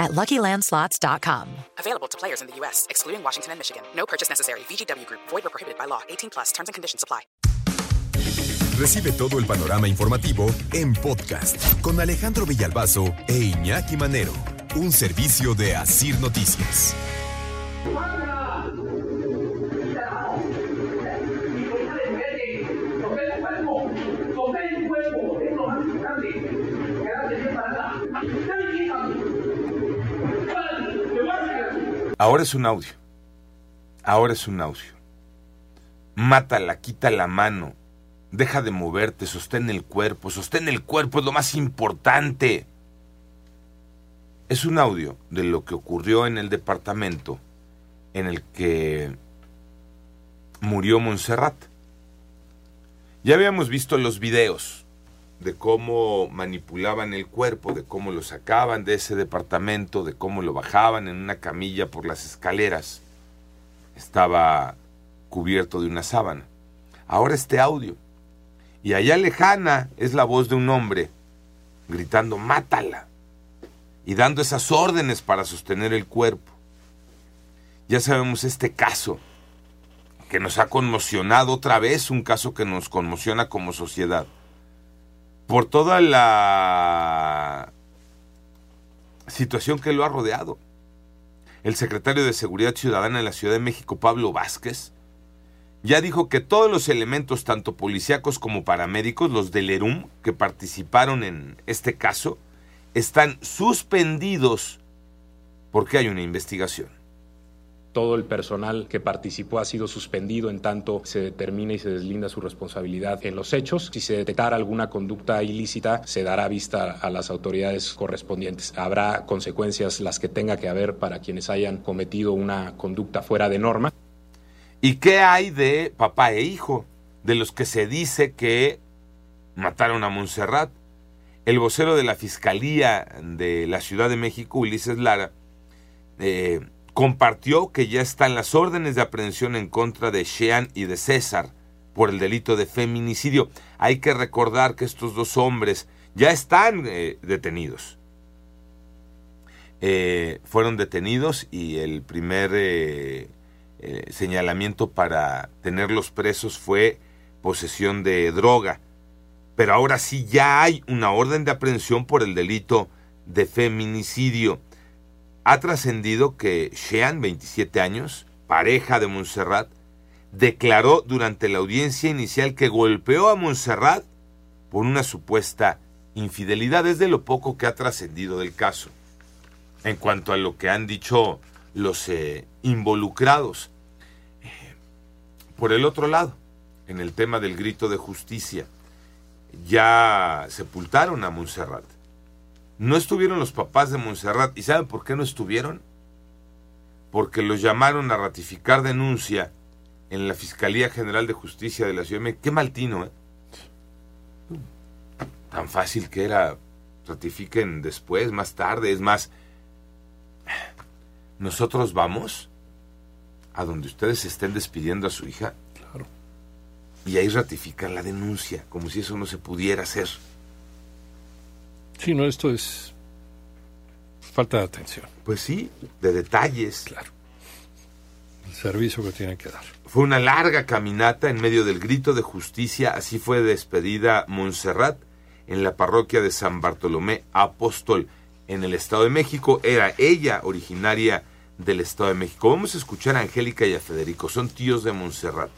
at LuckyLandSlots.com. Available to players in the U.S., excluding Washington and Michigan. No purchase necessary. VGW Group. Void or prohibited by law. 18 plus. Terms and conditions apply. Recibe todo el panorama informativo en podcast con Alejandro Villalbazo e Iñaki Manero. Un servicio de Asir Noticias. Ahora es un audio. Ahora es un audio. Mátala, quita la mano. Deja de moverte, sostén el cuerpo. Sostén el cuerpo es lo más importante. Es un audio de lo que ocurrió en el departamento en el que murió Montserrat. Ya habíamos visto los videos de cómo manipulaban el cuerpo, de cómo lo sacaban de ese departamento, de cómo lo bajaban en una camilla por las escaleras. Estaba cubierto de una sábana. Ahora este audio. Y allá lejana es la voz de un hombre gritando, mátala. Y dando esas órdenes para sostener el cuerpo. Ya sabemos este caso que nos ha conmocionado otra vez, un caso que nos conmociona como sociedad por toda la situación que lo ha rodeado. El secretario de Seguridad Ciudadana en la Ciudad de México, Pablo Vázquez, ya dijo que todos los elementos, tanto policíacos como paramédicos, los del ERUM, que participaron en este caso, están suspendidos porque hay una investigación. Todo el personal que participó ha sido suspendido en tanto se determina y se deslinda su responsabilidad en los hechos. Si se detectara alguna conducta ilícita, se dará vista a las autoridades correspondientes. Habrá consecuencias las que tenga que haber para quienes hayan cometido una conducta fuera de norma. ¿Y qué hay de papá e hijo? De los que se dice que mataron a Montserrat. El vocero de la Fiscalía de la Ciudad de México, Ulises Lara, eh, compartió que ya están las órdenes de aprehensión en contra de Shean y de César por el delito de feminicidio. Hay que recordar que estos dos hombres ya están eh, detenidos. Eh, fueron detenidos y el primer eh, señalamiento para tenerlos presos fue posesión de droga. Pero ahora sí ya hay una orden de aprehensión por el delito de feminicidio ha trascendido que Shean, 27 años, pareja de Montserrat, declaró durante la audiencia inicial que golpeó a Montserrat por una supuesta infidelidad. Es de lo poco que ha trascendido del caso. En cuanto a lo que han dicho los eh, involucrados. Eh, por el otro lado, en el tema del grito de justicia, ya sepultaron a Montserrat no estuvieron los papás de Montserrat. ¿Y saben por qué no estuvieron? Porque los llamaron a ratificar denuncia en la Fiscalía General de Justicia de la Ciudad de México. Qué maltino, ¿eh? Tan fácil que era. Ratifiquen después, más tarde. Es más, nosotros vamos a donde ustedes estén despidiendo a su hija. Claro. Y ahí ratifican la denuncia, como si eso no se pudiera hacer. Sí, no, esto es falta de atención. Pues sí, de detalles. Claro. El servicio que tienen que dar. Fue una larga caminata en medio del grito de justicia, así fue despedida Montserrat en la parroquia de San Bartolomé Apóstol en el Estado de México. Era ella originaria del Estado de México. Vamos a escuchar a Angélica y a Federico, son tíos de Montserrat.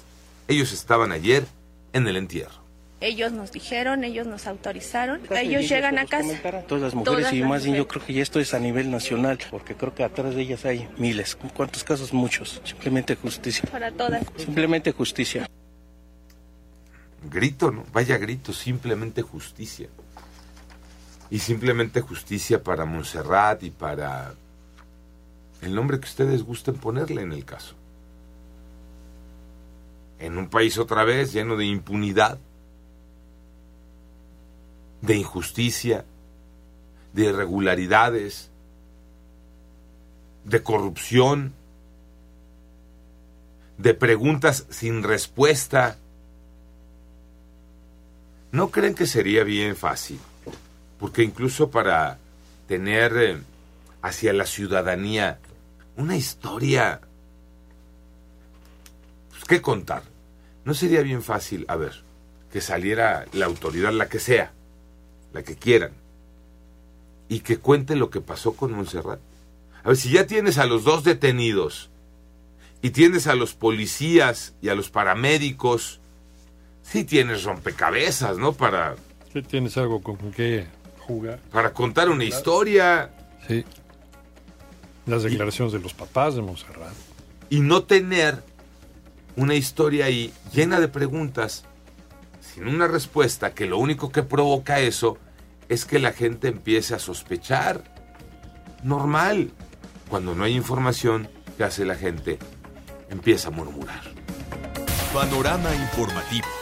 Ellos estaban ayer en el entierro ellos nos dijeron, ellos nos autorizaron, ellos llegan a casa. Todas las mujeres y más bien yo creo que ya esto es a nivel nacional, porque creo que atrás de ellas hay miles. ¿Cuántos casos? Muchos. Simplemente justicia. Para todas. Simplemente justicia. Grito, ¿no? Vaya grito, simplemente justicia. Y simplemente justicia para Montserrat y para el nombre que ustedes gusten ponerle en el caso. en un país otra vez lleno de impunidad, de injusticia, de irregularidades, de corrupción, de preguntas sin respuesta. ¿No creen que sería bien fácil? Porque incluso para tener eh, hacia la ciudadanía una historia pues, que contar, ¿no sería bien fácil, a ver, que saliera la autoridad, la que sea, la que quieran, y que cuente lo que pasó con Montserrat? A ver, si ya tienes a los dos detenidos y tienes a los policías y a los paramédicos, sí tienes rompecabezas, ¿no? Para... Sí, tienes algo con qué jugar. Para contar una historia. Sí. Las declaraciones de los papás de Montserrat. Y no tener una historia ahí llena de preguntas, sin una respuesta, que lo único que provoca eso es que la gente empiece a sospechar. Normal. Cuando no hay información, ¿qué hace la gente? Empieza a murmurar. Panorama informativo.